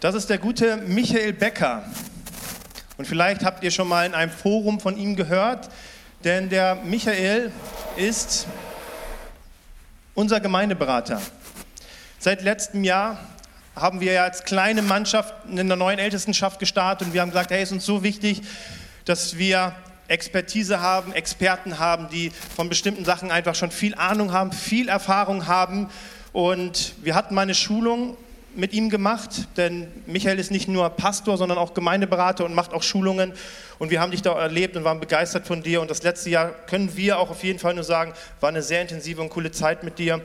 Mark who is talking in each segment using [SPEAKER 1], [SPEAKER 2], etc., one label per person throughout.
[SPEAKER 1] Das ist der gute Michael Becker. Und vielleicht habt ihr schon mal in einem Forum von ihm gehört, denn der Michael ist unser Gemeindeberater. Seit letztem Jahr haben wir ja als kleine Mannschaft in der neuen Ältestenschaft gestartet und wir haben gesagt, hey, ist uns so wichtig, dass wir Expertise haben, Experten haben, die von bestimmten Sachen einfach schon viel Ahnung haben, viel Erfahrung haben. Und wir hatten mal eine Schulung mit ihm gemacht, denn Michael ist nicht nur Pastor, sondern auch Gemeindeberater und macht auch Schulungen. Und wir haben dich da erlebt und waren begeistert von dir. Und das letzte Jahr können wir auch auf jeden Fall nur sagen, war eine sehr intensive und coole Zeit mit dir.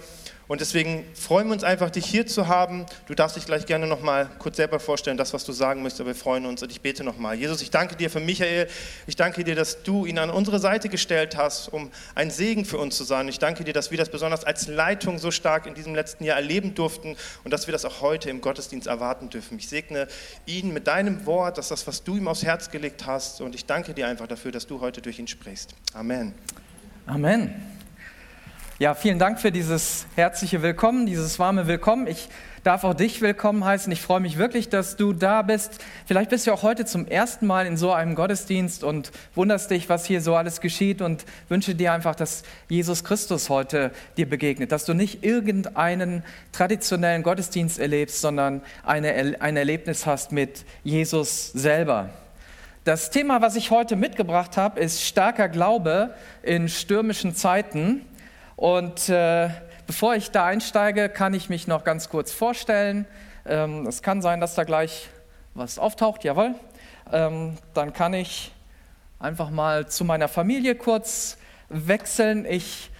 [SPEAKER 1] Und deswegen freuen wir uns einfach, dich hier zu haben. Du darfst dich gleich gerne nochmal kurz selber vorstellen, das, was du sagen möchtest, aber wir freuen uns und ich bete nochmal. Jesus, ich danke dir für Michael. Ich danke dir, dass du ihn an unsere Seite gestellt hast, um ein Segen für uns zu sein. Ich danke dir, dass wir das besonders als Leitung so stark in diesem letzten Jahr erleben durften und dass wir das auch heute im Gottesdienst erwarten dürfen. Ich segne ihn mit deinem Wort, dass das, was du ihm aufs Herz gelegt hast und ich danke dir einfach dafür, dass du heute durch ihn sprichst. Amen.
[SPEAKER 2] Amen. Ja, vielen Dank für dieses herzliche Willkommen, dieses warme Willkommen. Ich darf auch dich willkommen heißen. Ich freue mich wirklich, dass du da bist. Vielleicht bist du auch heute zum ersten Mal in so einem Gottesdienst und wunderst dich, was hier so alles geschieht und wünsche dir einfach, dass Jesus Christus heute dir begegnet, dass du nicht irgendeinen traditionellen Gottesdienst erlebst, sondern eine, ein Erlebnis hast mit Jesus selber. Das Thema, was ich heute mitgebracht habe, ist starker Glaube in stürmischen Zeiten. Und äh, bevor ich da einsteige, kann ich mich noch ganz kurz vorstellen. Ähm, es kann sein, dass da gleich was auftaucht, jawohl. Ähm, dann kann ich einfach mal zu meiner Familie kurz wechseln. Ich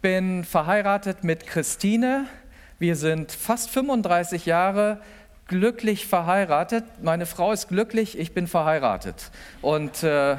[SPEAKER 2] bin verheiratet mit Christine. Wir sind fast 35 Jahre glücklich verheiratet. Meine Frau ist glücklich, ich bin verheiratet. Und äh,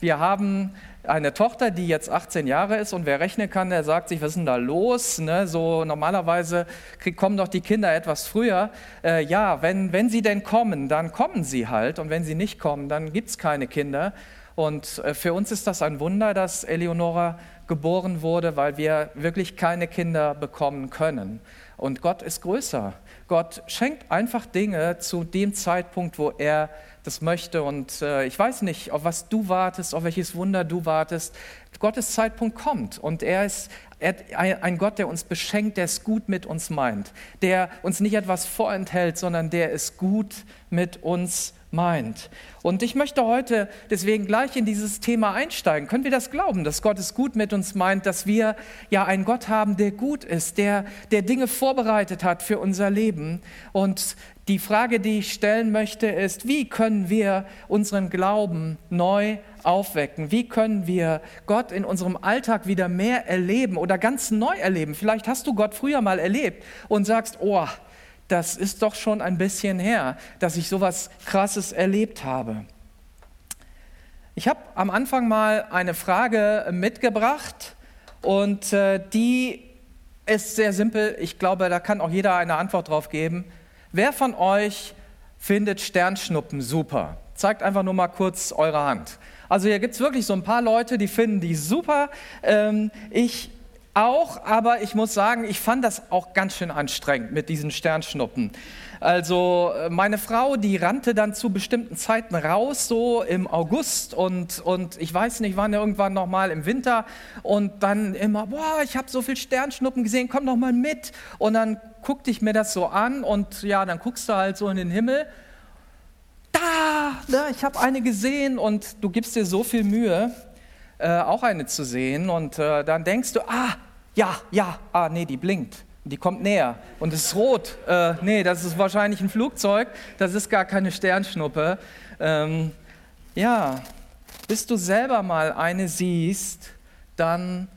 [SPEAKER 2] wir haben eine Tochter, die jetzt 18 Jahre ist und wer rechnen kann, der sagt sich, was ist denn da los? Ne? So normalerweise krieg, kommen doch die Kinder etwas früher. Äh, ja, wenn, wenn sie denn kommen, dann kommen sie halt und wenn sie nicht kommen, dann gibt es keine Kinder. Und äh, für uns ist das ein Wunder, dass Eleonora geboren wurde, weil wir wirklich keine Kinder bekommen können. Und Gott ist größer. Gott schenkt einfach Dinge zu dem Zeitpunkt, wo er das möchte. Und äh, ich weiß nicht, auf was du wartest, auf welches Wunder du wartest. Gottes Zeitpunkt kommt und er ist ein Gott, der uns beschenkt, der es gut mit uns meint, der uns nicht etwas vorenthält, sondern der es gut mit uns meint. Und ich möchte heute deswegen gleich in dieses Thema einsteigen. Können wir das glauben, dass Gott es gut mit uns meint, dass wir ja einen Gott haben, der gut ist, der, der Dinge vorbereitet hat für unser Leben und die Frage, die ich stellen möchte, ist, wie können wir unseren Glauben neu aufwecken? Wie können wir Gott in unserem Alltag wieder mehr erleben oder ganz neu erleben? Vielleicht hast du Gott früher mal erlebt und sagst, oh, das ist doch schon ein bisschen her, dass ich sowas Krasses erlebt habe. Ich habe am Anfang mal eine Frage mitgebracht und äh, die ist sehr simpel. Ich glaube, da kann auch jeder eine Antwort drauf geben. Wer von euch findet Sternschnuppen super? Zeigt einfach nur mal kurz eure Hand. Also hier gibt es wirklich so ein paar Leute, die finden die super. Ähm, ich auch, aber ich muss sagen, ich fand das auch ganz schön anstrengend mit diesen Sternschnuppen. Also äh, meine Frau, die rannte dann zu bestimmten Zeiten raus, so im August und, und ich weiß nicht, wann irgendwann nochmal im Winter und dann immer, boah, ich habe so viel Sternschnuppen gesehen, komm doch mal mit. Und dann guckte ich mir das so an und ja, dann guckst du halt so in den Himmel. Da, da ich habe eine gesehen und du gibst dir so viel Mühe, äh, auch eine zu sehen und äh, dann denkst du, ah, ja, ja, ah, nee, die blinkt die kommt näher und es ist rot. Äh, nee, das ist wahrscheinlich ein Flugzeug, das ist gar keine Sternschnuppe. Ähm, ja, bis du selber mal eine siehst, dann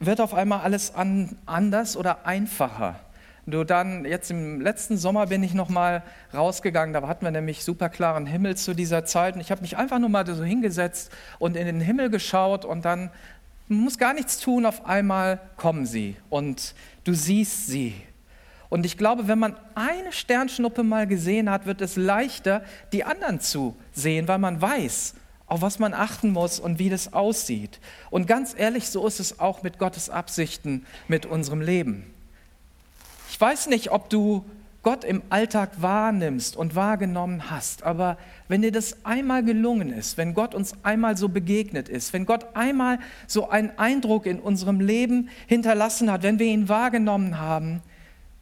[SPEAKER 2] wird auf einmal alles an, anders oder einfacher. Du dann, jetzt im letzten Sommer bin ich noch mal rausgegangen, da hatten wir nämlich super klaren Himmel zu dieser Zeit und ich habe mich einfach nur mal so hingesetzt und in den Himmel geschaut und dann muss gar nichts tun, auf einmal kommen sie und du siehst sie. Und ich glaube, wenn man eine Sternschnuppe mal gesehen hat, wird es leichter, die anderen zu sehen, weil man weiß, auf was man achten muss und wie das aussieht. Und ganz ehrlich, so ist es auch mit Gottes Absichten mit unserem Leben. Ich weiß nicht, ob du Gott im Alltag wahrnimmst und wahrgenommen hast, aber wenn dir das einmal gelungen ist, wenn Gott uns einmal so begegnet ist, wenn Gott einmal so einen Eindruck in unserem Leben hinterlassen hat, wenn wir ihn wahrgenommen haben,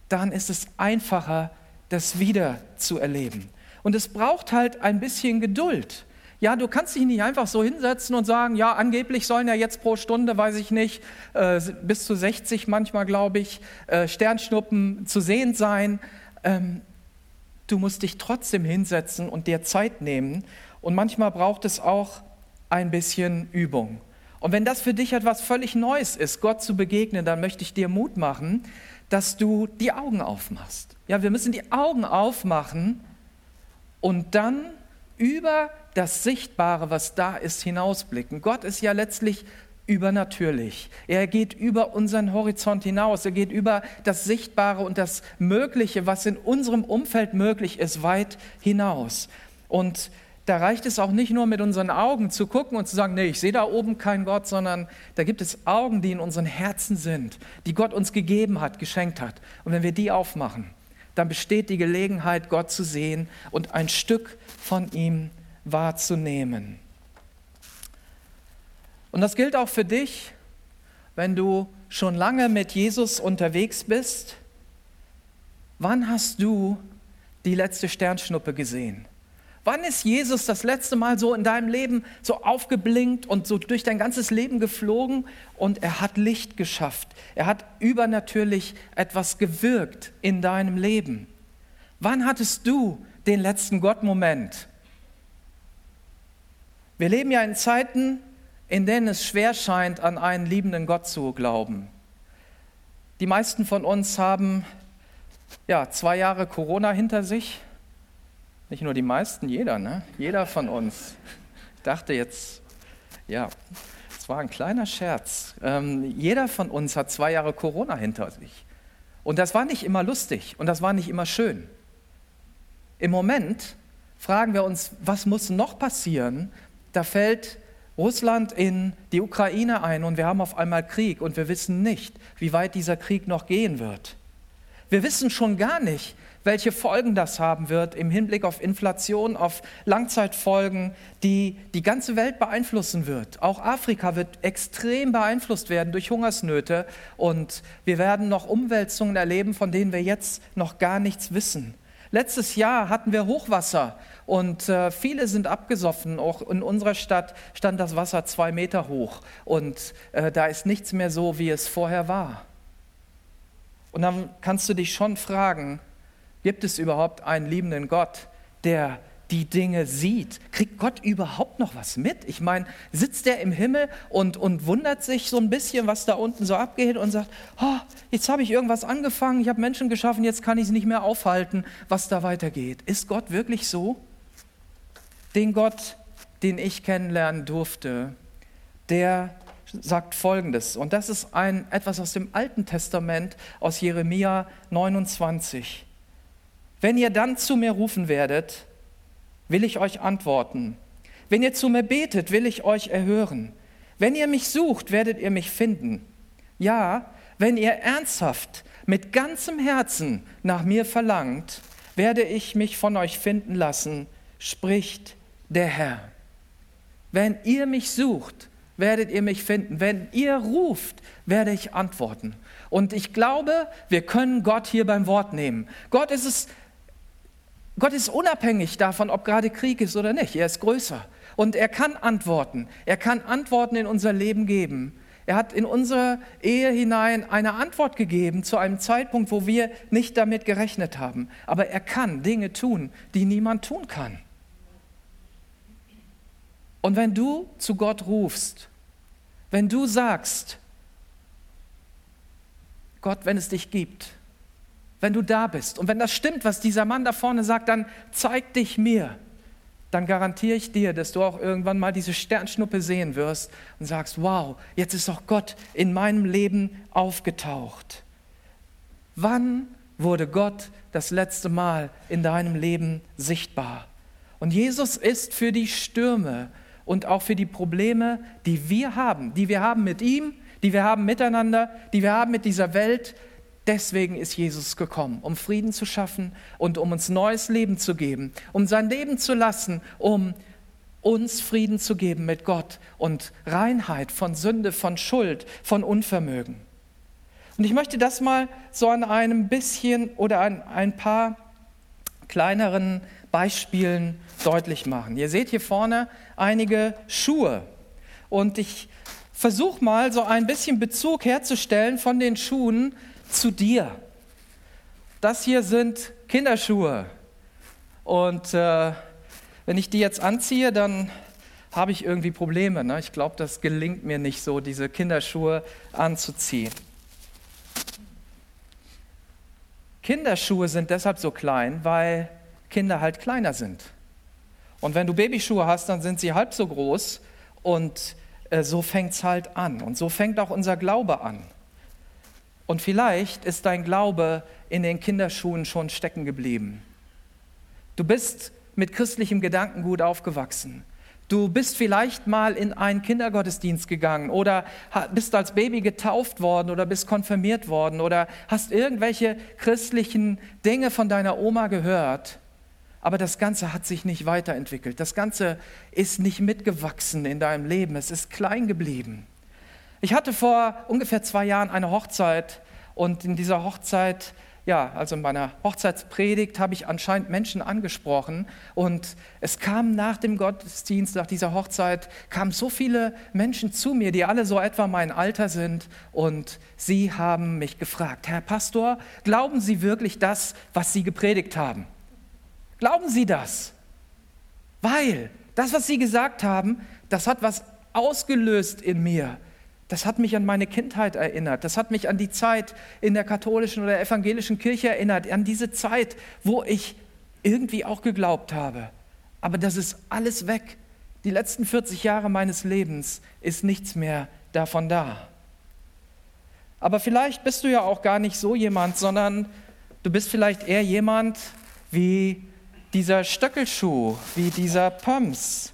[SPEAKER 2] dann ist es einfacher, das wieder zu erleben. Und es braucht halt ein bisschen Geduld. Ja, du kannst dich nicht einfach so hinsetzen und sagen, ja, angeblich sollen ja jetzt pro Stunde, weiß ich nicht, äh, bis zu 60 manchmal, glaube ich, äh, Sternschnuppen zu sehen sein. Ähm, du musst dich trotzdem hinsetzen und dir Zeit nehmen. Und manchmal braucht es auch ein bisschen Übung. Und wenn das für dich etwas völlig Neues ist, Gott zu begegnen, dann möchte ich dir Mut machen, dass du die Augen aufmachst. Ja, wir müssen die Augen aufmachen und dann über das Sichtbare, was da ist, hinausblicken. Gott ist ja letztlich übernatürlich. Er geht über unseren Horizont hinaus. Er geht über das Sichtbare und das Mögliche, was in unserem Umfeld möglich ist, weit hinaus. Und da reicht es auch nicht nur mit unseren Augen zu gucken und zu sagen, nee, ich sehe da oben keinen Gott, sondern da gibt es Augen, die in unseren Herzen sind, die Gott uns gegeben hat, geschenkt hat. Und wenn wir die aufmachen, dann besteht die Gelegenheit, Gott zu sehen und ein Stück von ihm wahrzunehmen. Und das gilt auch für dich, wenn du schon lange mit Jesus unterwegs bist. Wann hast du die letzte Sternschnuppe gesehen? Wann ist Jesus das letzte Mal so in deinem Leben so aufgeblinkt und so durch dein ganzes Leben geflogen und er hat Licht geschafft? Er hat übernatürlich etwas gewirkt in deinem Leben. Wann hattest du den letzten Gottmoment? Wir leben ja in Zeiten, in denen es schwer scheint, an einen liebenden Gott zu glauben. Die meisten von uns haben ja, zwei Jahre Corona hinter sich nicht nur die meisten, jeder, ne? Jeder von uns. Ich dachte jetzt, ja, es war ein kleiner Scherz. Ähm, jeder von uns hat zwei Jahre Corona hinter sich. Und das war nicht immer lustig und das war nicht immer schön. Im Moment fragen wir uns, was muss noch passieren? Da fällt Russland in die Ukraine ein und wir haben auf einmal Krieg und wir wissen nicht, wie weit dieser Krieg noch gehen wird. Wir wissen schon gar nicht, welche Folgen das haben wird im Hinblick auf Inflation, auf Langzeitfolgen, die die ganze Welt beeinflussen wird. Auch Afrika wird extrem beeinflusst werden durch Hungersnöte und wir werden noch Umwälzungen erleben, von denen wir jetzt noch gar nichts wissen. Letztes Jahr hatten wir Hochwasser und äh, viele sind abgesoffen. Auch in unserer Stadt stand das Wasser zwei Meter hoch und äh, da ist nichts mehr so, wie es vorher war. Und dann kannst du dich schon fragen, Gibt es überhaupt einen liebenden Gott, der die Dinge sieht? Kriegt Gott überhaupt noch was mit? Ich meine, sitzt er im Himmel und, und wundert sich so ein bisschen, was da unten so abgeht und sagt, oh, jetzt habe ich irgendwas angefangen, ich habe Menschen geschaffen, jetzt kann ich es nicht mehr aufhalten, was da weitergeht. Ist Gott wirklich so? Den Gott, den ich kennenlernen durfte, der sagt Folgendes, und das ist ein, etwas aus dem Alten Testament, aus Jeremia 29. Wenn ihr dann zu mir rufen werdet, will ich euch antworten. Wenn ihr zu mir betet, will ich euch erhören. Wenn ihr mich sucht, werdet ihr mich finden. Ja, wenn ihr ernsthaft mit ganzem Herzen nach mir verlangt, werde ich mich von euch finden lassen, spricht der Herr. Wenn ihr mich sucht, werdet ihr mich finden. Wenn ihr ruft, werde ich antworten. Und ich glaube, wir können Gott hier beim Wort nehmen. Gott ist es Gott ist unabhängig davon, ob gerade Krieg ist oder nicht. Er ist größer. Und er kann Antworten. Er kann Antworten in unser Leben geben. Er hat in unsere Ehe hinein eine Antwort gegeben zu einem Zeitpunkt, wo wir nicht damit gerechnet haben. Aber er kann Dinge tun, die niemand tun kann. Und wenn du zu Gott rufst, wenn du sagst, Gott, wenn es dich gibt, wenn du da bist. Und wenn das stimmt, was dieser Mann da vorne sagt, dann zeig dich mir. Dann garantiere ich dir, dass du auch irgendwann mal diese Sternschnuppe sehen wirst und sagst, wow, jetzt ist auch Gott in meinem Leben aufgetaucht. Wann wurde Gott das letzte Mal in deinem Leben sichtbar? Und Jesus ist für die Stürme und auch für die Probleme, die wir haben, die wir haben mit ihm, die wir haben miteinander, die wir haben mit dieser Welt, Deswegen ist Jesus gekommen, um Frieden zu schaffen und um uns neues Leben zu geben, um sein Leben zu lassen, um uns Frieden zu geben mit Gott und Reinheit von Sünde, von Schuld, von Unvermögen. Und ich möchte das mal so an einem bisschen oder an ein paar kleineren Beispielen deutlich machen. Ihr seht hier vorne einige Schuhe und ich versuche mal so ein bisschen Bezug herzustellen von den Schuhen zu dir. Das hier sind Kinderschuhe und äh, wenn ich die jetzt anziehe, dann habe ich irgendwie Probleme. Ne? Ich glaube, das gelingt mir nicht so, diese Kinderschuhe anzuziehen. Kinderschuhe sind deshalb so klein, weil Kinder halt kleiner sind. Und wenn du Babyschuhe hast, dann sind sie halb so groß und äh, so fängt es halt an. Und so fängt auch unser Glaube an. Und vielleicht ist dein Glaube in den Kinderschuhen schon stecken geblieben. Du bist mit christlichem Gedankengut aufgewachsen. Du bist vielleicht mal in einen Kindergottesdienst gegangen oder bist als Baby getauft worden oder bist konfirmiert worden oder hast irgendwelche christlichen Dinge von deiner Oma gehört. Aber das Ganze hat sich nicht weiterentwickelt. Das Ganze ist nicht mitgewachsen in deinem Leben. Es ist klein geblieben. Ich hatte vor ungefähr zwei Jahren eine Hochzeit und in dieser Hochzeit ja, also in meiner Hochzeitspredigt habe ich anscheinend Menschen angesprochen und es kamen nach dem Gottesdienst, nach dieser Hochzeit, kamen so viele Menschen zu mir, die alle so etwa mein Alter sind und sie haben mich gefragt, Herr Pastor, glauben Sie wirklich das, was Sie gepredigt haben? Glauben Sie das? Weil das, was Sie gesagt haben, das hat was ausgelöst in mir. Das hat mich an meine Kindheit erinnert. Das hat mich an die Zeit in der katholischen oder evangelischen Kirche erinnert, an diese Zeit, wo ich irgendwie auch geglaubt habe. Aber das ist alles weg. Die letzten 40 Jahre meines Lebens ist nichts mehr davon da. Aber vielleicht bist du ja auch gar nicht so jemand, sondern du bist vielleicht eher jemand wie dieser Stöckelschuh, wie dieser Pumps,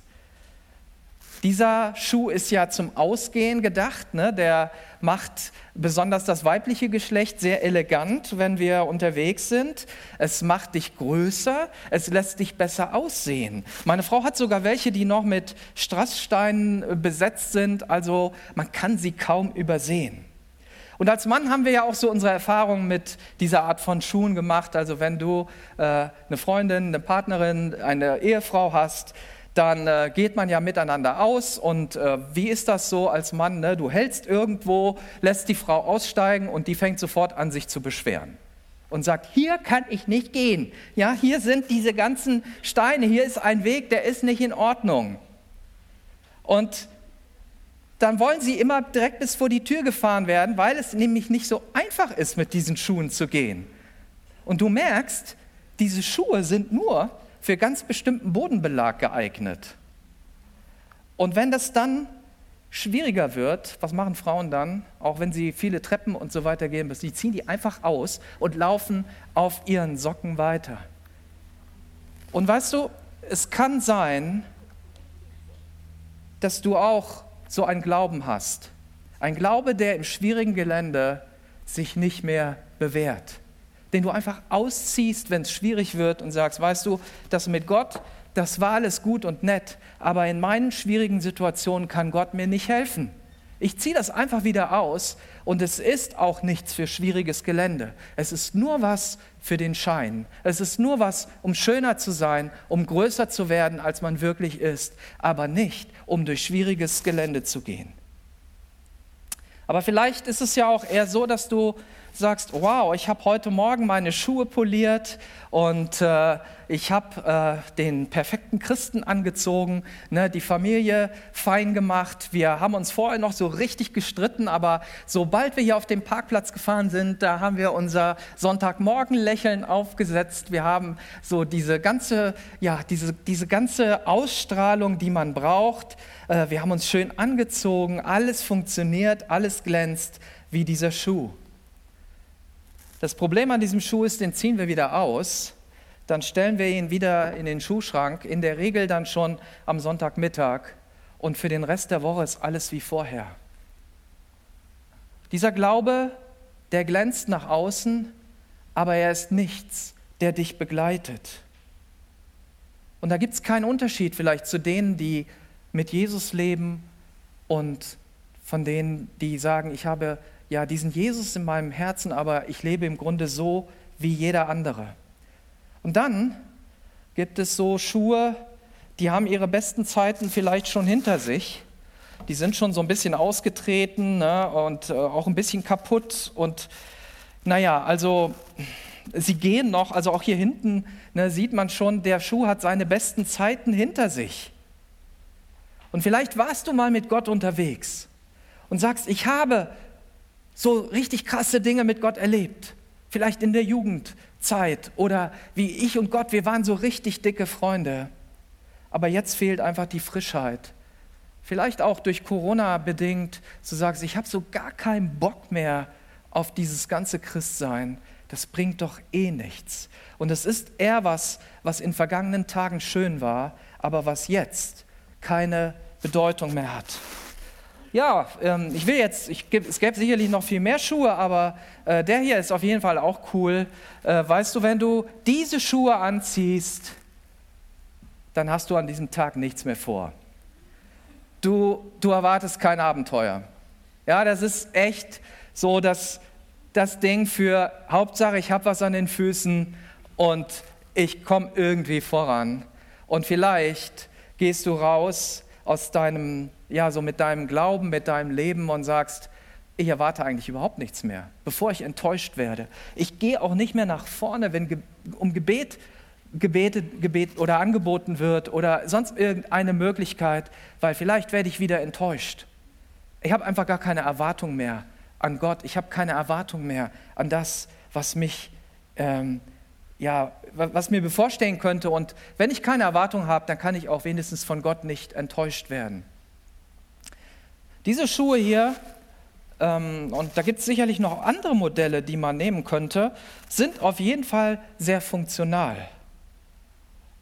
[SPEAKER 2] dieser Schuh ist ja zum Ausgehen gedacht. Ne? Der macht besonders das weibliche Geschlecht sehr elegant, wenn wir unterwegs sind. Es macht dich größer, es lässt dich besser aussehen. Meine Frau hat sogar welche, die noch mit Strasssteinen besetzt sind, also man kann sie kaum übersehen. Und als Mann haben wir ja auch so unsere Erfahrungen mit dieser Art von Schuhen gemacht. Also wenn du äh, eine Freundin, eine Partnerin, eine Ehefrau hast, dann äh, geht man ja miteinander aus. Und äh, wie ist das so als Mann? Ne? Du hältst irgendwo, lässt die Frau aussteigen und die fängt sofort an, sich zu beschweren. Und sagt, hier kann ich nicht gehen. Ja, hier sind diese ganzen Steine, hier ist ein Weg, der ist nicht in Ordnung. Und dann wollen sie immer direkt bis vor die Tür gefahren werden, weil es nämlich nicht so einfach ist, mit diesen Schuhen zu gehen. Und du merkst, diese Schuhe sind nur für ganz bestimmten Bodenbelag geeignet. Und wenn das dann schwieriger wird, was machen Frauen dann, auch wenn sie viele Treppen und so weiter gehen müssen? Die ziehen die einfach aus und laufen auf ihren Socken weiter. Und weißt du, es kann sein, dass du auch so einen Glauben hast. Ein Glaube, der im schwierigen Gelände sich nicht mehr bewährt den du einfach ausziehst, wenn es schwierig wird und sagst, weißt du, das mit Gott, das war alles gut und nett, aber in meinen schwierigen Situationen kann Gott mir nicht helfen. Ich ziehe das einfach wieder aus und es ist auch nichts für schwieriges Gelände. Es ist nur was für den Schein. Es ist nur was, um schöner zu sein, um größer zu werden, als man wirklich ist, aber nicht, um durch schwieriges Gelände zu gehen. Aber vielleicht ist es ja auch eher so, dass du sagst, wow, ich habe heute Morgen meine Schuhe poliert und äh, ich habe äh, den perfekten Christen angezogen, ne, die Familie fein gemacht. Wir haben uns vorher noch so richtig gestritten, aber sobald wir hier auf dem Parkplatz gefahren sind, da haben wir unser Sonntagmorgen-Lächeln aufgesetzt. Wir haben so diese ganze, ja, diese, diese ganze Ausstrahlung, die man braucht. Äh, wir haben uns schön angezogen, alles funktioniert, alles glänzt wie dieser Schuh. Das Problem an diesem Schuh ist, den ziehen wir wieder aus, dann stellen wir ihn wieder in den Schuhschrank, in der Regel dann schon am Sonntagmittag und für den Rest der Woche ist alles wie vorher. Dieser Glaube, der glänzt nach außen, aber er ist nichts, der dich begleitet. Und da gibt es keinen Unterschied vielleicht zu denen, die mit Jesus leben und von denen, die sagen, ich habe ja diesen Jesus in meinem Herzen, aber ich lebe im Grunde so wie jeder andere. Und dann gibt es so Schuhe, die haben ihre besten Zeiten vielleicht schon hinter sich. Die sind schon so ein bisschen ausgetreten ne, und äh, auch ein bisschen kaputt. Und naja, also sie gehen noch, also auch hier hinten ne, sieht man schon, der Schuh hat seine besten Zeiten hinter sich. Und vielleicht warst du mal mit Gott unterwegs und sagst, ich habe so richtig krasse Dinge mit Gott erlebt. Vielleicht in der Jugendzeit oder wie ich und Gott, wir waren so richtig dicke Freunde. Aber jetzt fehlt einfach die Frischheit. Vielleicht auch durch Corona bedingt, du sagst, ich habe so gar keinen Bock mehr auf dieses ganze Christsein. Das bringt doch eh nichts. Und es ist eher was, was in vergangenen Tagen schön war, aber was jetzt keine Bedeutung mehr hat. Ja, ähm, ich will jetzt, ich, es gäbe sicherlich noch viel mehr Schuhe, aber äh, der hier ist auf jeden Fall auch cool. Äh, weißt du, wenn du diese Schuhe anziehst, dann hast du an diesem Tag nichts mehr vor. Du, du erwartest kein Abenteuer. Ja, das ist echt so das, das Ding für Hauptsache, ich habe was an den Füßen und ich komme irgendwie voran. Und vielleicht gehst du raus aus deinem, ja, so mit deinem Glauben, mit deinem Leben und sagst, ich erwarte eigentlich überhaupt nichts mehr, bevor ich enttäuscht werde. Ich gehe auch nicht mehr nach vorne, wenn um Gebet gebetet, gebet oder angeboten wird oder sonst irgendeine Möglichkeit, weil vielleicht werde ich wieder enttäuscht. Ich habe einfach gar keine Erwartung mehr an Gott. Ich habe keine Erwartung mehr an das, was mich ähm, ja, was mir bevorstehen könnte. Und wenn ich keine Erwartung habe, dann kann ich auch wenigstens von Gott nicht enttäuscht werden. Diese Schuhe hier, ähm, und da gibt es sicherlich noch andere Modelle, die man nehmen könnte, sind auf jeden Fall sehr funktional.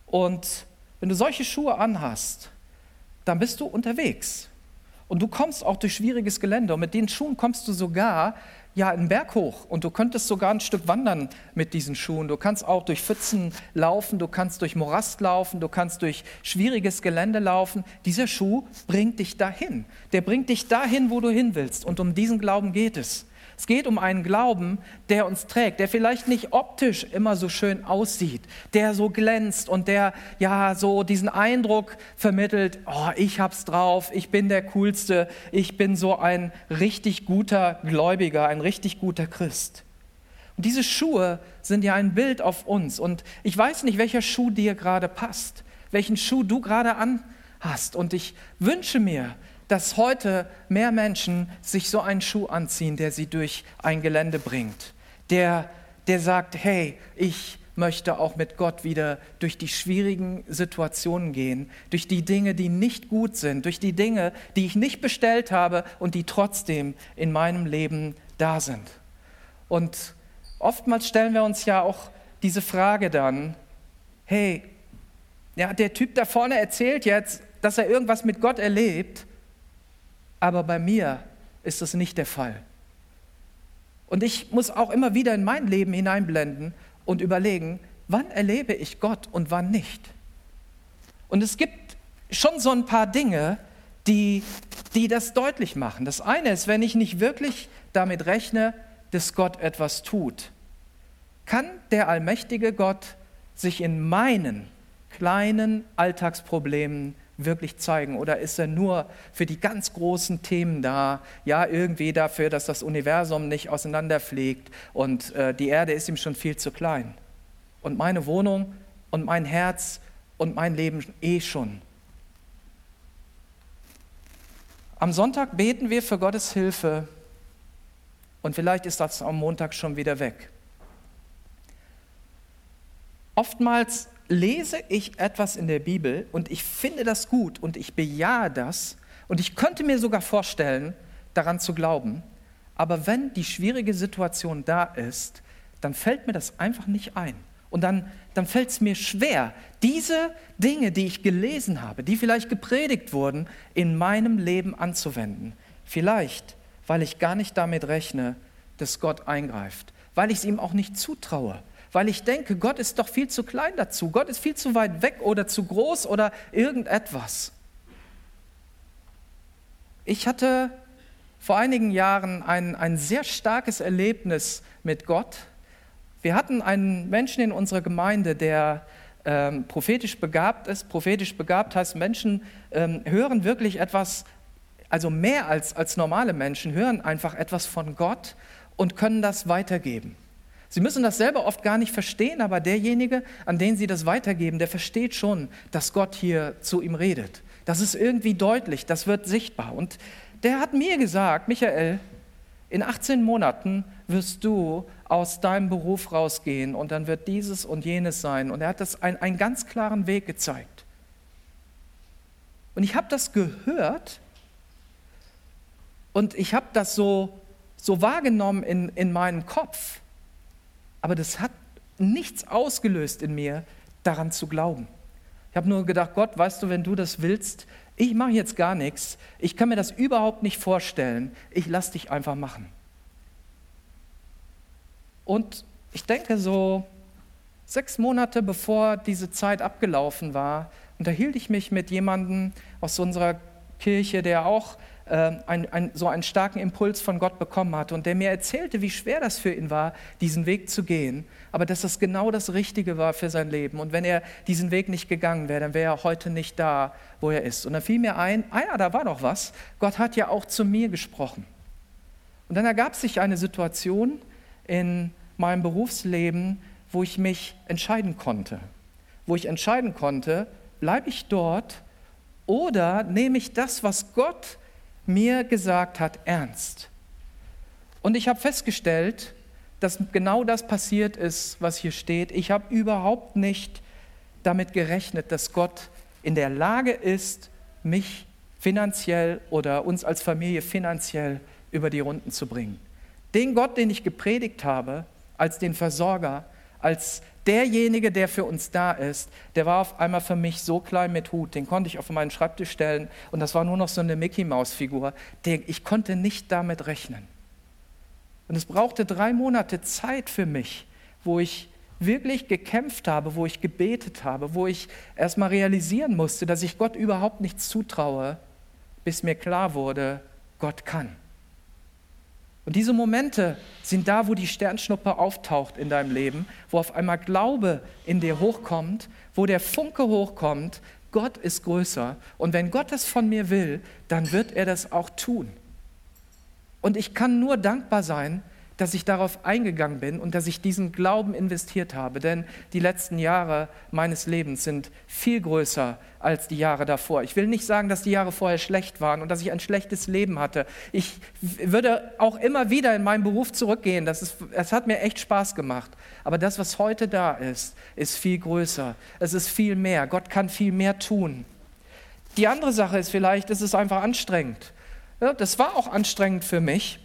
[SPEAKER 2] Und wenn du solche Schuhe anhast, dann bist du unterwegs. Und du kommst auch durch schwieriges Gelände. Und mit den Schuhen kommst du sogar ja einen Berg hoch und du könntest sogar ein Stück wandern mit diesen Schuhen. Du kannst auch durch Pfützen laufen, du kannst durch Morast laufen, du kannst durch schwieriges Gelände laufen. Dieser Schuh bringt dich dahin. Der bringt dich dahin, wo du hin willst. Und um diesen Glauben geht es. Es geht um einen Glauben, der uns trägt, der vielleicht nicht optisch immer so schön aussieht, der so glänzt und der ja so diesen Eindruck vermittelt, oh, ich hab's drauf, ich bin der coolste, ich bin so ein richtig guter Gläubiger, ein richtig guter Christ. Und diese Schuhe sind ja ein Bild auf uns und ich weiß nicht, welcher Schuh dir gerade passt, welchen Schuh du gerade anhast und ich wünsche mir, dass heute mehr Menschen sich so einen Schuh anziehen, der sie durch ein Gelände bringt, der, der sagt, hey, ich möchte auch mit Gott wieder durch die schwierigen Situationen gehen, durch die Dinge, die nicht gut sind, durch die Dinge, die ich nicht bestellt habe und die trotzdem in meinem Leben da sind. Und oftmals stellen wir uns ja auch diese Frage dann, hey, ja, der Typ da vorne erzählt jetzt, dass er irgendwas mit Gott erlebt, aber bei mir ist das nicht der Fall. Und ich muss auch immer wieder in mein Leben hineinblenden und überlegen, wann erlebe ich Gott und wann nicht. Und es gibt schon so ein paar Dinge, die, die das deutlich machen. Das eine ist, wenn ich nicht wirklich damit rechne, dass Gott etwas tut, kann der allmächtige Gott sich in meinen kleinen Alltagsproblemen wirklich zeigen? Oder ist er nur für die ganz großen Themen da? Ja, irgendwie dafür, dass das Universum nicht auseinanderfliegt und äh, die Erde ist ihm schon viel zu klein. Und meine Wohnung und mein Herz und mein Leben eh schon. Am Sonntag beten wir für Gottes Hilfe und vielleicht ist das am Montag schon wieder weg. Oftmals lese ich etwas in der Bibel und ich finde das gut und ich bejahe das und ich könnte mir sogar vorstellen, daran zu glauben, aber wenn die schwierige Situation da ist, dann fällt mir das einfach nicht ein. Und dann, dann fällt es mir schwer, diese Dinge, die ich gelesen habe, die vielleicht gepredigt wurden, in meinem Leben anzuwenden. Vielleicht, weil ich gar nicht damit rechne, dass Gott eingreift, weil ich es ihm auch nicht zutraue, weil ich denke, Gott ist doch viel zu klein dazu, Gott ist viel zu weit weg oder zu groß oder irgendetwas. Ich hatte vor einigen Jahren ein, ein sehr starkes Erlebnis mit Gott. Wir hatten einen Menschen in unserer Gemeinde, der ähm, prophetisch begabt ist. Prophetisch begabt heißt, Menschen ähm, hören wirklich etwas, also mehr als, als normale Menschen, hören einfach etwas von Gott und können das weitergeben. Sie müssen das selber oft gar nicht verstehen, aber derjenige, an den Sie das weitergeben, der versteht schon, dass Gott hier zu ihm redet. Das ist irgendwie deutlich, das wird sichtbar. Und der hat mir gesagt, Michael, in 18 Monaten wirst du aus deinem Beruf rausgehen und dann wird dieses und jenes sein. Und er hat das einen, einen ganz klaren Weg gezeigt. Und ich habe das gehört und ich habe das so, so wahrgenommen in, in meinem Kopf. Aber das hat nichts ausgelöst in mir, daran zu glauben. Ich habe nur gedacht, Gott, weißt du, wenn du das willst, ich mache jetzt gar nichts, ich kann mir das überhaupt nicht vorstellen, ich lasse dich einfach machen. Und ich denke, so sechs Monate bevor diese Zeit abgelaufen war, unterhielt ich mich mit jemandem aus unserer Kirche, der auch ein, ein, so einen starken Impuls von Gott bekommen hatte und der mir erzählte, wie schwer das für ihn war, diesen Weg zu gehen, aber dass das genau das Richtige war für sein Leben. Und wenn er diesen Weg nicht gegangen wäre, dann wäre er heute nicht da, wo er ist. Und da fiel mir ein, ah ja, da war doch was. Gott hat ja auch zu mir gesprochen. Und dann ergab sich eine Situation in meinem Berufsleben, wo ich mich entscheiden konnte. Wo ich entscheiden konnte, bleibe ich dort oder nehme ich das, was Gott mir gesagt hat, ernst. Und ich habe festgestellt, dass genau das passiert ist, was hier steht. Ich habe überhaupt nicht damit gerechnet, dass Gott in der Lage ist, mich finanziell oder uns als Familie finanziell über die Runden zu bringen. Den Gott, den ich gepredigt habe, als den Versorger, als derjenige, der für uns da ist, der war auf einmal für mich so klein mit Hut, den konnte ich auf meinen Schreibtisch stellen und das war nur noch so eine Mickey-Maus-Figur. Ich konnte nicht damit rechnen. Und es brauchte drei Monate Zeit für mich, wo ich wirklich gekämpft habe, wo ich gebetet habe, wo ich erstmal realisieren musste, dass ich Gott überhaupt nichts zutraue, bis mir klar wurde, Gott kann. Und diese Momente sind da, wo die Sternschnuppe auftaucht in deinem Leben, wo auf einmal Glaube in dir hochkommt, wo der Funke hochkommt, Gott ist größer. Und wenn Gott das von mir will, dann wird er das auch tun. Und ich kann nur dankbar sein, dass ich darauf eingegangen bin und dass ich diesen Glauben investiert habe. Denn die letzten Jahre meines Lebens sind viel größer als die Jahre davor. Ich will nicht sagen, dass die Jahre vorher schlecht waren und dass ich ein schlechtes Leben hatte. Ich würde auch immer wieder in meinen Beruf zurückgehen. Das, ist, das hat mir echt Spaß gemacht. Aber das, was heute da ist, ist viel größer. Es ist viel mehr. Gott kann viel mehr tun. Die andere Sache ist vielleicht, es ist einfach anstrengend. Ja, das war auch anstrengend für mich.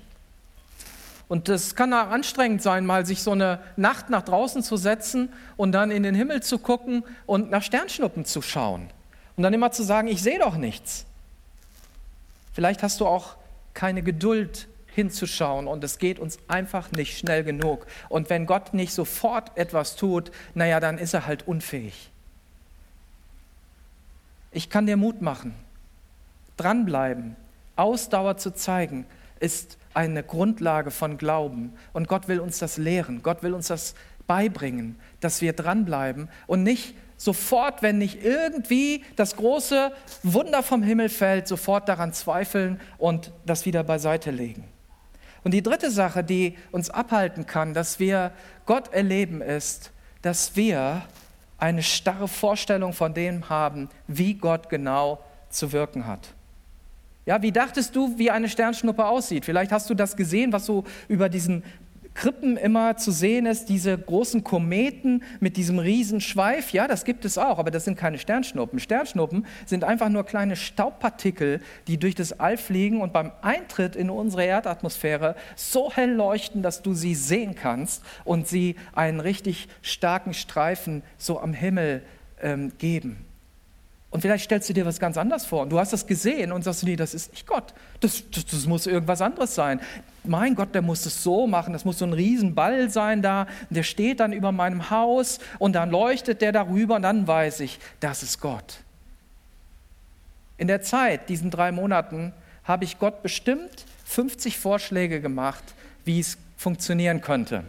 [SPEAKER 2] Und das kann anstrengend sein, mal sich so eine Nacht nach draußen zu setzen und dann in den Himmel zu gucken und nach Sternschnuppen zu schauen. Und dann immer zu sagen, ich sehe doch nichts. Vielleicht hast du auch keine Geduld hinzuschauen und es geht uns einfach nicht schnell genug. Und wenn Gott nicht sofort etwas tut, naja, dann ist er halt unfähig. Ich kann dir Mut machen, dranbleiben, Ausdauer zu zeigen, ist eine Grundlage von Glauben. Und Gott will uns das lehren. Gott will uns das beibringen, dass wir dranbleiben und nicht sofort, wenn nicht irgendwie das große Wunder vom Himmel fällt, sofort daran zweifeln und das wieder beiseite legen. Und die dritte Sache, die uns abhalten kann, dass wir Gott erleben, ist, dass wir eine starre Vorstellung von dem haben, wie Gott genau zu wirken hat. Ja, wie dachtest du, wie eine Sternschnuppe aussieht? Vielleicht hast du das gesehen, was so über diesen Krippen immer zu sehen ist, diese großen Kometen mit diesem riesen Schweif. Ja, das gibt es auch, aber das sind keine Sternschnuppen. Sternschnuppen sind einfach nur kleine Staubpartikel, die durch das All fliegen und beim Eintritt in unsere Erdatmosphäre so hell leuchten, dass du sie sehen kannst und sie einen richtig starken Streifen so am Himmel ähm, geben. Und vielleicht stellst du dir was ganz anderes vor und du hast das gesehen und sagst, nee, das ist nicht Gott. Das, das, das muss irgendwas anderes sein. Mein Gott, der muss es so machen, das muss so ein Riesenball sein da. der steht dann über meinem Haus und dann leuchtet der darüber und dann weiß ich, das ist Gott. In der Zeit, diesen drei Monaten, habe ich Gott bestimmt 50 Vorschläge gemacht, wie es funktionieren könnte.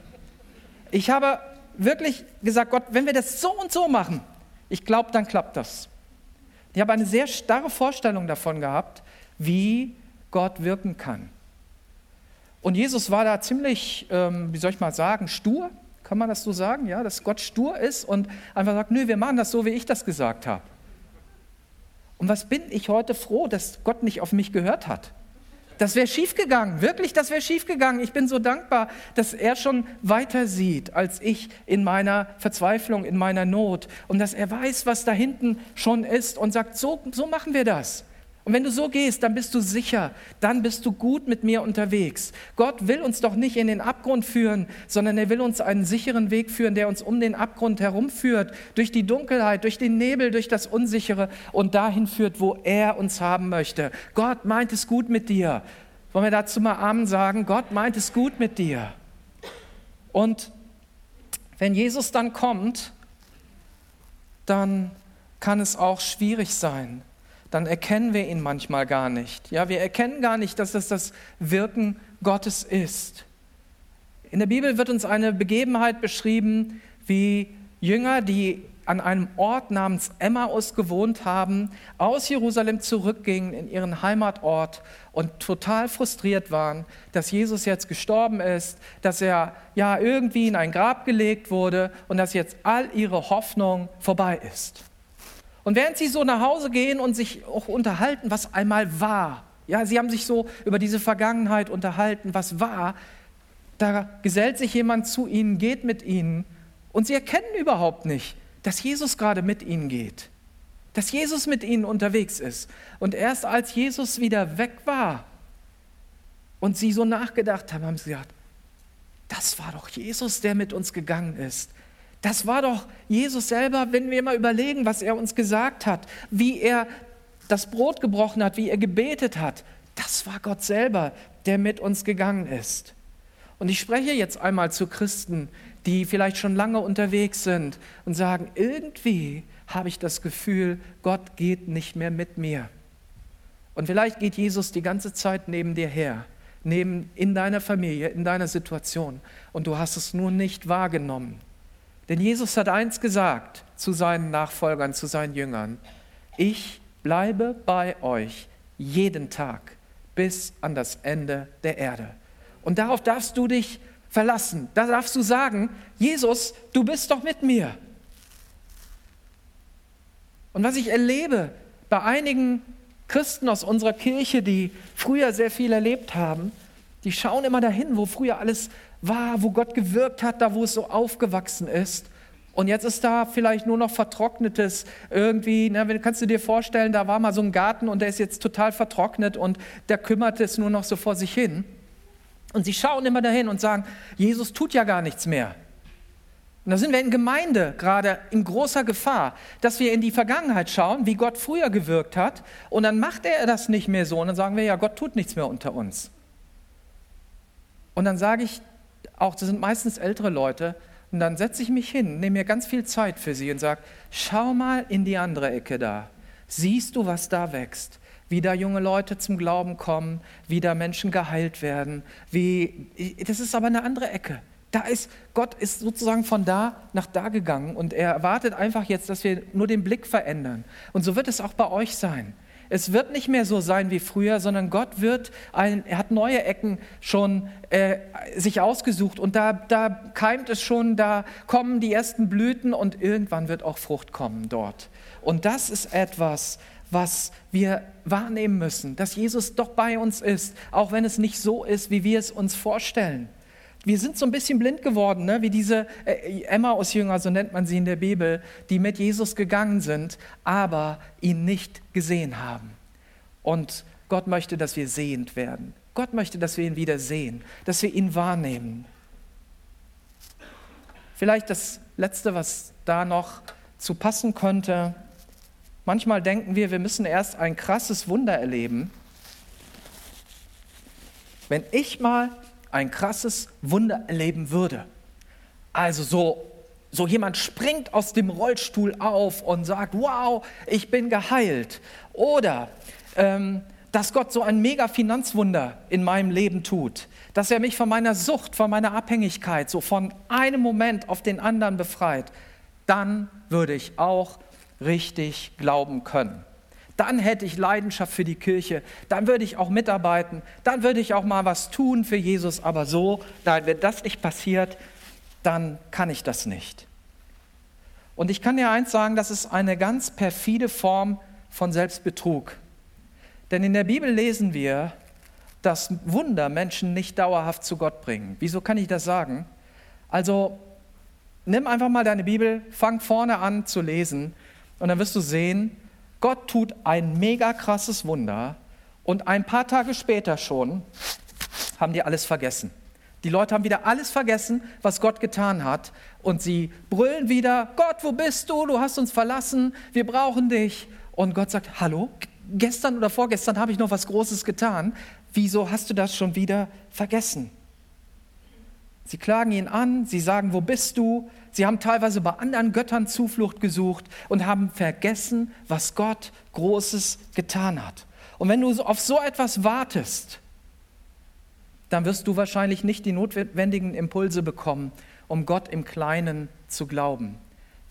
[SPEAKER 2] Ich habe wirklich gesagt, Gott, wenn wir das so und so machen, ich glaube, dann klappt das. Ich habe eine sehr starre Vorstellung davon gehabt, wie Gott wirken kann. Und Jesus war da ziemlich, ähm, wie soll ich mal sagen, stur. Kann man das so sagen? Ja, dass Gott stur ist und einfach sagt, nö, wir machen das so, wie ich das gesagt habe. Und was bin ich heute froh, dass Gott nicht auf mich gehört hat? Das wäre schiefgegangen, wirklich, das wäre schiefgegangen. Ich bin so dankbar, dass er schon weiter sieht als ich in meiner Verzweiflung, in meiner Not und dass er weiß, was da hinten schon ist und sagt, so, so machen wir das. Und wenn du so gehst, dann bist du sicher, dann bist du gut mit mir unterwegs. Gott will uns doch nicht in den Abgrund führen, sondern er will uns einen sicheren Weg führen, der uns um den Abgrund herumführt, durch die Dunkelheit, durch den Nebel, durch das Unsichere und dahin führt, wo er uns haben möchte. Gott meint es gut mit dir. Wollen wir dazu mal Amen sagen? Gott meint es gut mit dir. Und wenn Jesus dann kommt, dann kann es auch schwierig sein dann erkennen wir ihn manchmal gar nicht. Ja, wir erkennen gar nicht, dass es das Wirken Gottes ist. In der Bibel wird uns eine Begebenheit beschrieben, wie Jünger, die an einem Ort namens Emmaus gewohnt haben, aus Jerusalem zurückgingen in ihren Heimatort und total frustriert waren, dass Jesus jetzt gestorben ist, dass er ja irgendwie in ein Grab gelegt wurde und dass jetzt all ihre Hoffnung vorbei ist. Und während sie so nach Hause gehen und sich auch unterhalten, was einmal war, ja, sie haben sich so über diese Vergangenheit unterhalten, was war, da gesellt sich jemand zu ihnen, geht mit ihnen und sie erkennen überhaupt nicht, dass Jesus gerade mit ihnen geht, dass Jesus mit ihnen unterwegs ist. Und erst als Jesus wieder weg war und sie so nachgedacht haben, haben sie gesagt, das war doch Jesus, der mit uns gegangen ist. Das war doch Jesus selber, wenn wir mal überlegen, was er uns gesagt hat, wie er das Brot gebrochen hat, wie er gebetet hat. Das war Gott selber, der mit uns gegangen ist. Und ich spreche jetzt einmal zu Christen, die vielleicht schon lange unterwegs sind und sagen, irgendwie habe ich das Gefühl, Gott geht nicht mehr mit mir. Und vielleicht geht Jesus die ganze Zeit neben dir her, neben in deiner Familie, in deiner Situation und du hast es nur nicht wahrgenommen. Denn Jesus hat eins gesagt zu seinen Nachfolgern, zu seinen Jüngern. Ich bleibe bei euch jeden Tag bis an das Ende der Erde. Und darauf darfst du dich verlassen. Da darfst du sagen, Jesus, du bist doch mit mir. Und was ich erlebe bei einigen Christen aus unserer Kirche, die früher sehr viel erlebt haben, die schauen immer dahin, wo früher alles war, wo Gott gewirkt hat, da wo es so aufgewachsen ist. Und jetzt ist da vielleicht nur noch vertrocknetes irgendwie. Ne, kannst du dir vorstellen, da war mal so ein Garten und der ist jetzt total vertrocknet und der kümmert es nur noch so vor sich hin. Und sie schauen immer dahin und sagen, Jesus tut ja gar nichts mehr. Und da sind wir in Gemeinde gerade in großer Gefahr, dass wir in die Vergangenheit schauen, wie Gott früher gewirkt hat, und dann macht er das nicht mehr so. Und dann sagen wir, ja, Gott tut nichts mehr unter uns. Und dann sage ich, auch das sind meistens ältere Leute, und dann setze ich mich hin, nehme mir ganz viel Zeit für sie und sage, schau mal in die andere Ecke da. Siehst du, was da wächst? Wie da junge Leute zum Glauben kommen, wie da Menschen geheilt werden. Wie, das ist aber eine andere Ecke. Da ist, Gott ist sozusagen von da nach da gegangen und er erwartet einfach jetzt, dass wir nur den Blick verändern. Und so wird es auch bei euch sein. Es wird nicht mehr so sein wie früher, sondern Gott wird, ein, er hat neue Ecken schon äh, sich ausgesucht und da, da keimt es schon, da kommen die ersten Blüten und irgendwann wird auch Frucht kommen dort. Und das ist etwas, was wir wahrnehmen müssen, dass Jesus doch bei uns ist, auch wenn es nicht so ist, wie wir es uns vorstellen wir sind so ein bisschen blind geworden, ne? wie diese äh, Emmaus-Jünger, so nennt man sie in der Bibel, die mit Jesus gegangen sind, aber ihn nicht gesehen haben. Und Gott möchte, dass wir sehend werden. Gott möchte, dass wir ihn wieder sehen, dass wir ihn wahrnehmen. Vielleicht das Letzte, was da noch zu passen könnte. Manchmal denken wir, wir müssen erst ein krasses Wunder erleben. Wenn ich mal ein krasses Wunder erleben würde, also so, so jemand springt aus dem Rollstuhl auf und sagt, wow, ich bin geheilt. Oder ähm, dass Gott so ein mega Finanzwunder in meinem Leben tut, dass er mich von meiner Sucht, von meiner Abhängigkeit so von einem Moment auf den anderen befreit, dann würde ich auch richtig glauben können. Dann hätte ich Leidenschaft für die Kirche, dann würde ich auch mitarbeiten, dann würde ich auch mal was tun für Jesus, aber so, wenn das nicht passiert, dann kann ich das nicht. Und ich kann dir eins sagen, das ist eine ganz perfide Form von Selbstbetrug. Denn in der Bibel lesen wir, dass Wunder Menschen nicht dauerhaft zu Gott bringen. Wieso kann ich das sagen? Also nimm einfach mal deine Bibel, fang vorne an zu lesen und dann wirst du sehen, Gott tut ein mega krasses Wunder und ein paar Tage später schon haben die alles vergessen. Die Leute haben wieder alles vergessen, was Gott getan hat und sie brüllen wieder, Gott, wo bist du? Du hast uns verlassen, wir brauchen dich. Und Gott sagt, hallo, gestern oder vorgestern habe ich noch was Großes getan. Wieso hast du das schon wieder vergessen? Sie klagen ihn an, sie sagen, wo bist du? Sie haben teilweise bei anderen Göttern Zuflucht gesucht und haben vergessen, was Gott Großes getan hat. Und wenn du auf so etwas wartest, dann wirst du wahrscheinlich nicht die notwendigen Impulse bekommen, um Gott im Kleinen zu glauben.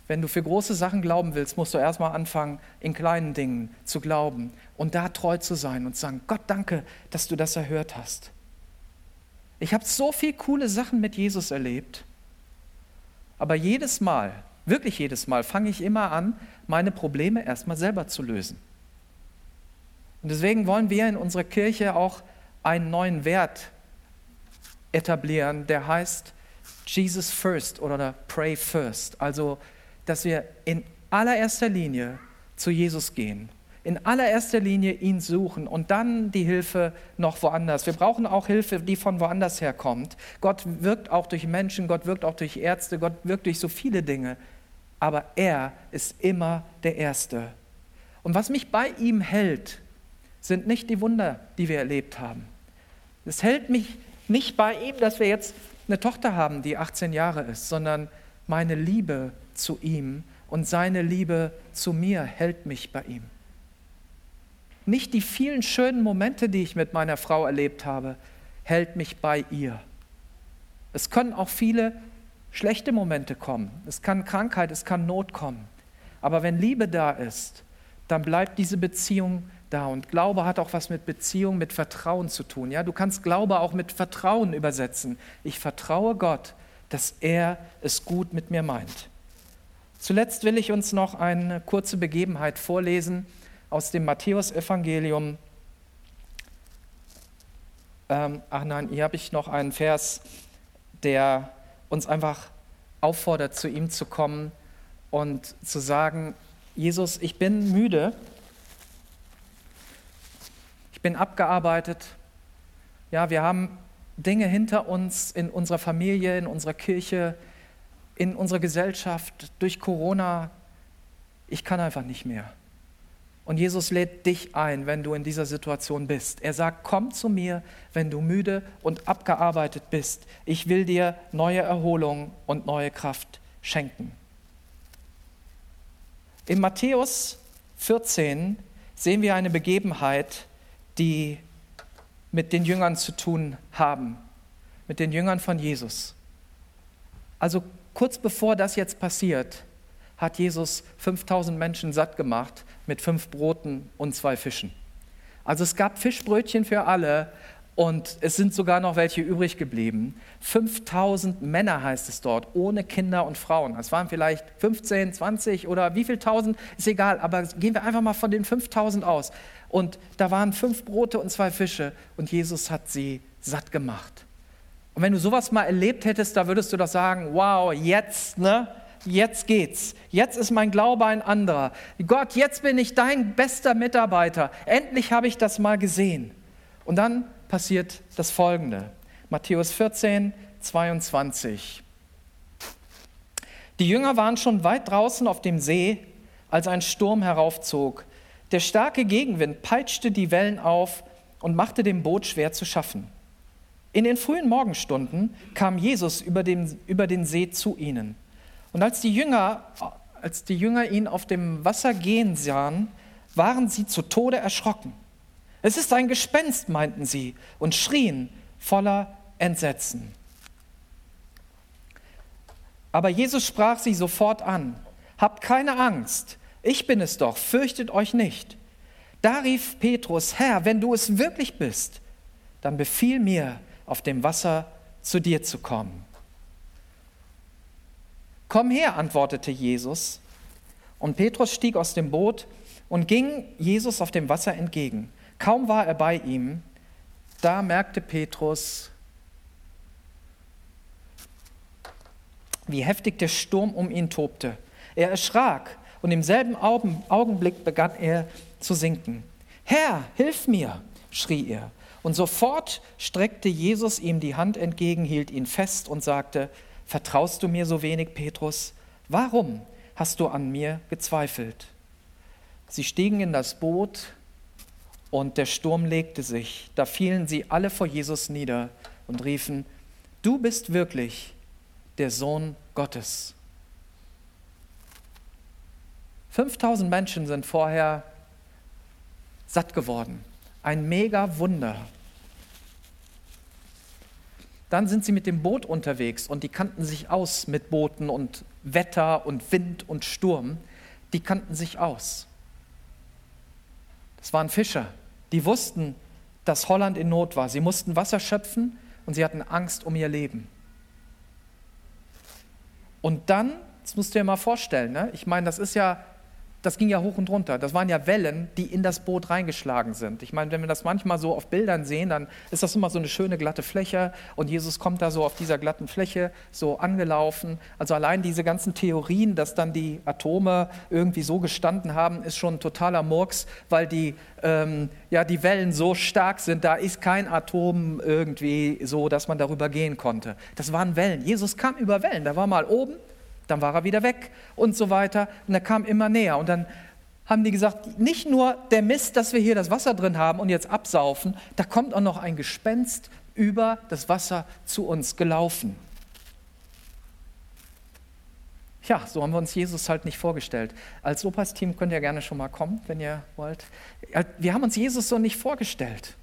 [SPEAKER 2] Wenn du für große Sachen glauben willst, musst du erstmal anfangen, in kleinen Dingen zu glauben und da treu zu sein und sagen, Gott danke, dass du das erhört hast. Ich habe so viele coole Sachen mit Jesus erlebt, aber jedes Mal, wirklich jedes Mal, fange ich immer an, meine Probleme erstmal selber zu lösen. Und deswegen wollen wir in unserer Kirche auch einen neuen Wert etablieren, der heißt Jesus First oder Pray First. Also, dass wir in allererster Linie zu Jesus gehen in allererster Linie ihn suchen und dann die Hilfe noch woanders. Wir brauchen auch Hilfe, die von woanders herkommt. Gott wirkt auch durch Menschen, Gott wirkt auch durch Ärzte, Gott wirkt durch so viele Dinge. Aber er ist immer der Erste. Und was mich bei ihm hält, sind nicht die Wunder, die wir erlebt haben. Es hält mich nicht bei ihm, dass wir jetzt eine Tochter haben, die 18 Jahre ist, sondern meine Liebe zu ihm und seine Liebe zu mir hält mich bei ihm. Nicht die vielen schönen Momente, die ich mit meiner Frau erlebt habe, hält mich bei ihr. Es können auch viele schlechte Momente kommen. Es kann Krankheit, es kann Not kommen. Aber wenn Liebe da ist, dann bleibt diese Beziehung da. Und Glaube hat auch was mit Beziehung, mit Vertrauen zu tun. Ja, du kannst Glaube auch mit Vertrauen übersetzen. Ich vertraue Gott, dass er es gut mit mir meint. Zuletzt will ich uns noch eine kurze Begebenheit vorlesen aus dem Matthäusevangelium. Ähm, ach nein, hier habe ich noch einen Vers, der uns einfach auffordert, zu ihm zu kommen und zu sagen, Jesus, ich bin müde, ich bin abgearbeitet, ja, wir haben Dinge hinter uns in unserer Familie, in unserer Kirche, in unserer Gesellschaft, durch Corona. Ich kann einfach nicht mehr. Und Jesus lädt dich ein, wenn du in dieser Situation bist. Er sagt, komm zu mir, wenn du müde und abgearbeitet bist. Ich will dir neue Erholung und neue Kraft schenken. In Matthäus 14 sehen wir eine Begebenheit, die mit den Jüngern zu tun haben, mit den Jüngern von Jesus. Also kurz bevor das jetzt passiert, hat Jesus 5000 Menschen satt gemacht mit fünf Broten und zwei Fischen. Also es gab Fischbrötchen für alle und es sind sogar noch welche übrig geblieben. 5000 Männer heißt es dort, ohne Kinder und Frauen. Es waren vielleicht 15, 20 oder wie viel tausend, ist egal, aber gehen wir einfach mal von den 5000 aus. Und da waren fünf Brote und zwei Fische und Jesus hat sie satt gemacht. Und wenn du sowas mal erlebt hättest, da würdest du doch sagen, wow, jetzt, ne? Jetzt geht's. Jetzt ist mein Glaube ein anderer. Gott, jetzt bin ich dein bester Mitarbeiter. Endlich habe ich das mal gesehen. Und dann passiert das Folgende. Matthäus 14, 22. Die Jünger waren schon weit draußen auf dem See, als ein Sturm heraufzog. Der starke Gegenwind peitschte die Wellen auf und machte dem Boot schwer zu schaffen. In den frühen Morgenstunden kam Jesus über den, über den See zu ihnen. Und als die, Jünger, als die Jünger ihn auf dem Wasser gehen sahen, waren sie zu Tode erschrocken. Es ist ein Gespenst, meinten sie und schrien voller Entsetzen. Aber Jesus sprach sie sofort an. Habt keine Angst, ich bin es doch, fürchtet euch nicht. Da rief Petrus, Herr, wenn du es wirklich bist, dann befiehl mir, auf dem Wasser zu dir zu kommen. Komm her, antwortete Jesus. Und Petrus stieg aus dem Boot und ging Jesus auf dem Wasser entgegen. Kaum war er bei ihm, da merkte Petrus, wie heftig der Sturm um ihn tobte. Er erschrak und im selben Augenblick begann er zu sinken. Herr, hilf mir, schrie er. Und sofort streckte Jesus ihm die Hand entgegen, hielt ihn fest und sagte, Vertraust du mir so wenig, Petrus? Warum hast du an mir gezweifelt? Sie stiegen in das Boot und der Sturm legte sich. Da fielen sie alle vor Jesus nieder und riefen, Du bist wirklich der Sohn Gottes. 5000 Menschen sind vorher satt geworden. Ein mega Wunder. Dann sind sie mit dem Boot unterwegs und die kannten sich aus mit Booten und Wetter und Wind und Sturm. Die kannten sich aus. Das waren Fischer. Die wussten, dass Holland in Not war. Sie mussten Wasser schöpfen und sie hatten Angst um ihr Leben. Und dann, das musst du dir mal vorstellen, ne? ich meine, das ist ja das ging ja hoch und runter. Das waren ja Wellen, die in das Boot reingeschlagen sind. Ich meine, wenn wir das manchmal so auf Bildern sehen, dann ist das immer so eine schöne glatte Fläche und Jesus kommt da so auf dieser glatten Fläche so angelaufen. Also allein diese ganzen Theorien, dass dann die Atome irgendwie so gestanden haben, ist schon ein totaler Murks, weil die, ähm, ja, die Wellen so stark sind. Da ist kein Atom irgendwie so, dass man darüber gehen konnte. Das waren Wellen. Jesus kam über Wellen. Da war mal oben dann war er wieder weg und so weiter. Und er kam immer näher. Und dann haben die gesagt, nicht nur der Mist, dass wir hier das Wasser drin haben und jetzt absaufen, da kommt auch noch ein Gespenst über das Wasser zu uns gelaufen. Ja, so haben wir uns Jesus halt nicht vorgestellt. Als Lopas-Team könnt ihr gerne schon mal kommen, wenn ihr wollt. Wir haben uns Jesus so nicht vorgestellt.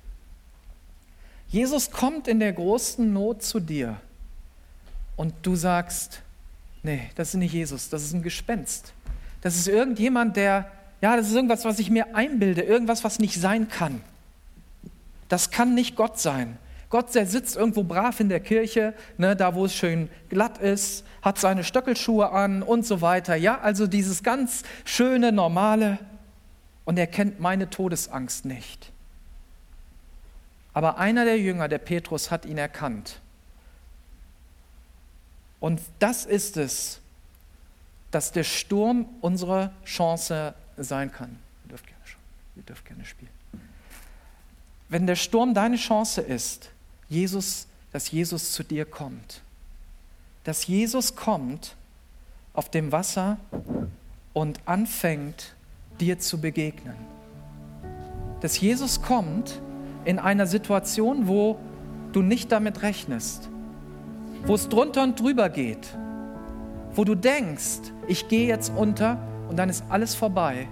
[SPEAKER 2] Jesus kommt in der großen Not zu dir und du sagst, Nee, das ist nicht Jesus, das ist ein Gespenst. Das ist irgendjemand, der, ja, das ist irgendwas, was ich mir einbilde, irgendwas, was nicht sein kann. Das kann nicht Gott sein. Gott, der sitzt irgendwo brav in der Kirche, ne, da wo es schön glatt ist, hat seine Stöckelschuhe an und so weiter. Ja, also dieses ganz schöne, normale. Und er kennt meine Todesangst nicht. Aber einer der Jünger, der Petrus, hat ihn erkannt. Und das ist es, dass der Sturm unsere Chance sein kann. Ihr dürft gerne, ihr dürft gerne spielen. Wenn der Sturm deine Chance ist, Jesus, dass Jesus zu dir kommt, dass Jesus kommt auf dem Wasser und anfängt, dir zu begegnen. Dass Jesus kommt in einer Situation, wo du nicht damit rechnest wo es drunter und drüber geht, wo du denkst, ich gehe jetzt unter und dann ist alles vorbei.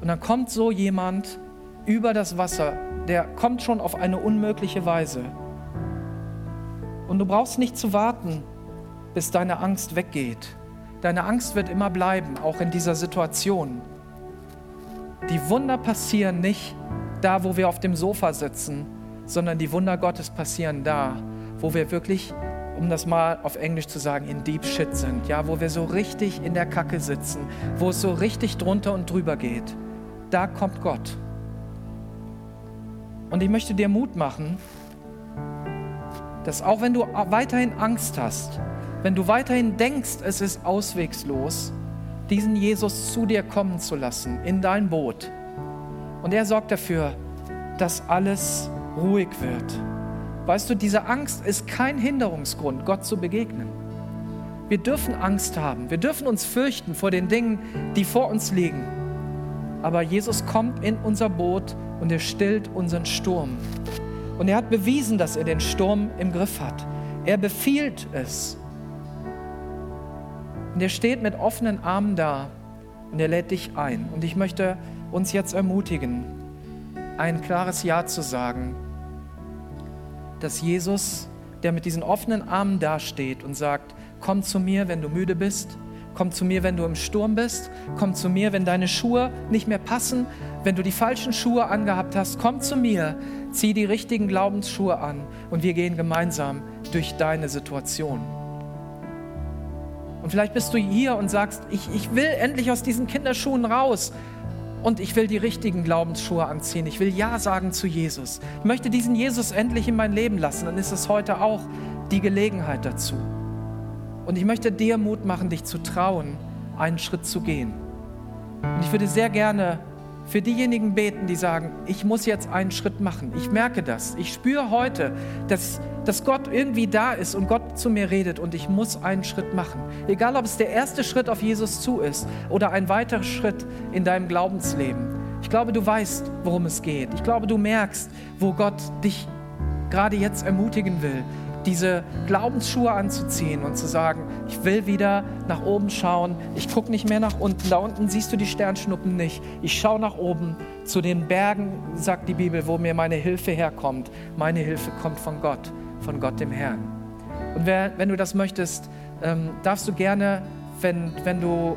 [SPEAKER 2] Und dann kommt so jemand über das Wasser, der kommt schon auf eine unmögliche Weise. Und du brauchst nicht zu warten, bis deine Angst weggeht. Deine Angst wird immer bleiben, auch in dieser Situation. Die Wunder passieren nicht da, wo wir auf dem Sofa sitzen, sondern die Wunder Gottes passieren da, wo wir wirklich um das mal auf Englisch zu sagen, in Deep Shit sind, ja, wo wir so richtig in der Kacke sitzen, wo es so richtig drunter und drüber geht. Da kommt Gott. Und ich möchte dir Mut machen, dass auch wenn du weiterhin Angst hast, wenn du weiterhin denkst, es ist auswegslos, diesen Jesus zu dir kommen zu lassen, in dein Boot. Und er sorgt dafür, dass alles ruhig wird Weißt du, diese Angst ist kein Hinderungsgrund, Gott zu begegnen. Wir dürfen Angst haben. Wir dürfen uns fürchten vor den Dingen, die vor uns liegen. Aber Jesus kommt in unser Boot und er stillt unseren Sturm. Und er hat bewiesen, dass er den Sturm im Griff hat. Er befiehlt es. Und er steht mit offenen Armen da und er lädt dich ein. Und ich möchte uns jetzt ermutigen, ein klares Ja zu sagen, dass Jesus, der mit diesen offenen Armen dasteht und sagt, komm zu mir, wenn du müde bist, komm zu mir, wenn du im Sturm bist, komm zu mir, wenn deine Schuhe nicht mehr passen, wenn du die falschen Schuhe angehabt hast, komm zu mir, zieh die richtigen Glaubensschuhe an und wir gehen gemeinsam durch deine Situation. Und vielleicht bist du hier und sagst, ich, ich will endlich aus diesen Kinderschuhen raus und ich will die richtigen Glaubensschuhe anziehen. Ich will Ja sagen zu Jesus. Ich möchte diesen Jesus endlich in mein Leben lassen. Dann ist es heute auch die Gelegenheit dazu. Und ich möchte dir Mut machen, dich zu trauen, einen Schritt zu gehen. Und ich würde sehr gerne für diejenigen beten, die sagen, ich muss jetzt einen Schritt machen. Ich merke das. Ich spüre heute, dass, dass Gott irgendwie da ist und Gott zu mir redet und ich muss einen Schritt machen. Egal, ob es der erste Schritt auf Jesus zu ist oder ein weiterer Schritt in deinem Glaubensleben. Ich glaube, du weißt, worum es geht. Ich glaube, du merkst, wo Gott dich gerade jetzt ermutigen will diese Glaubensschuhe anzuziehen und zu sagen, ich will wieder nach oben schauen, ich gucke nicht mehr nach unten, da unten siehst du die Sternschnuppen nicht, ich schaue nach oben zu den Bergen, sagt die Bibel, wo mir meine Hilfe herkommt. Meine Hilfe kommt von Gott, von Gott dem Herrn. Und wer, wenn du das möchtest, ähm, darfst du gerne, wenn, wenn du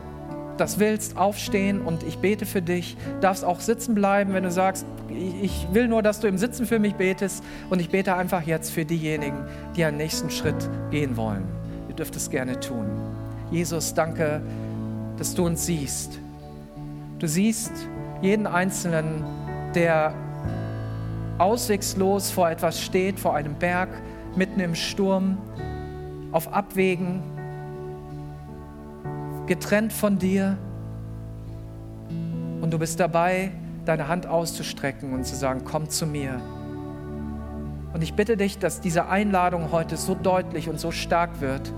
[SPEAKER 2] das willst, aufstehen und ich bete für dich. Darfst auch sitzen bleiben, wenn du sagst, ich will nur, dass du im Sitzen für mich betest und ich bete einfach jetzt für diejenigen, die einen nächsten Schritt gehen wollen. Ihr dürft es gerne tun. Jesus, danke, dass du uns siehst. Du siehst jeden Einzelnen, der auswegslos vor etwas steht, vor einem Berg, mitten im Sturm, auf Abwägen, getrennt von dir. Und du bist dabei, deine Hand auszustrecken und zu sagen, komm zu mir. Und ich bitte dich, dass diese Einladung heute so deutlich und so stark wird,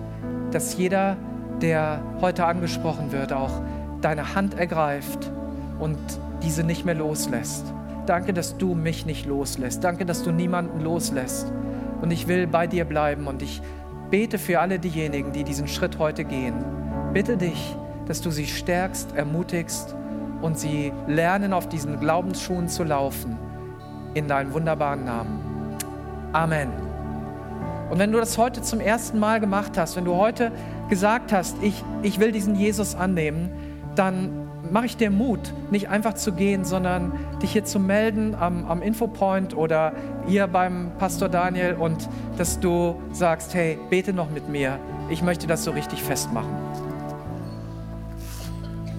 [SPEAKER 2] dass jeder, der heute angesprochen wird, auch deine Hand ergreift und diese nicht mehr loslässt. Danke, dass du mich nicht loslässt. Danke, dass du niemanden loslässt. Und ich will bei dir bleiben und ich bete für alle diejenigen, die diesen Schritt heute gehen bitte dich, dass du sie stärkst, ermutigst und sie lernen, auf diesen Glaubensschuhen zu laufen. In deinem wunderbaren Namen. Amen. Und wenn du das heute zum ersten Mal gemacht hast, wenn du heute gesagt hast, ich, ich will diesen Jesus annehmen, dann mache ich dir Mut, nicht einfach zu gehen, sondern dich hier zu melden am, am Infopoint oder hier beim Pastor Daniel und dass du sagst, hey, bete noch mit mir. Ich möchte das so richtig festmachen.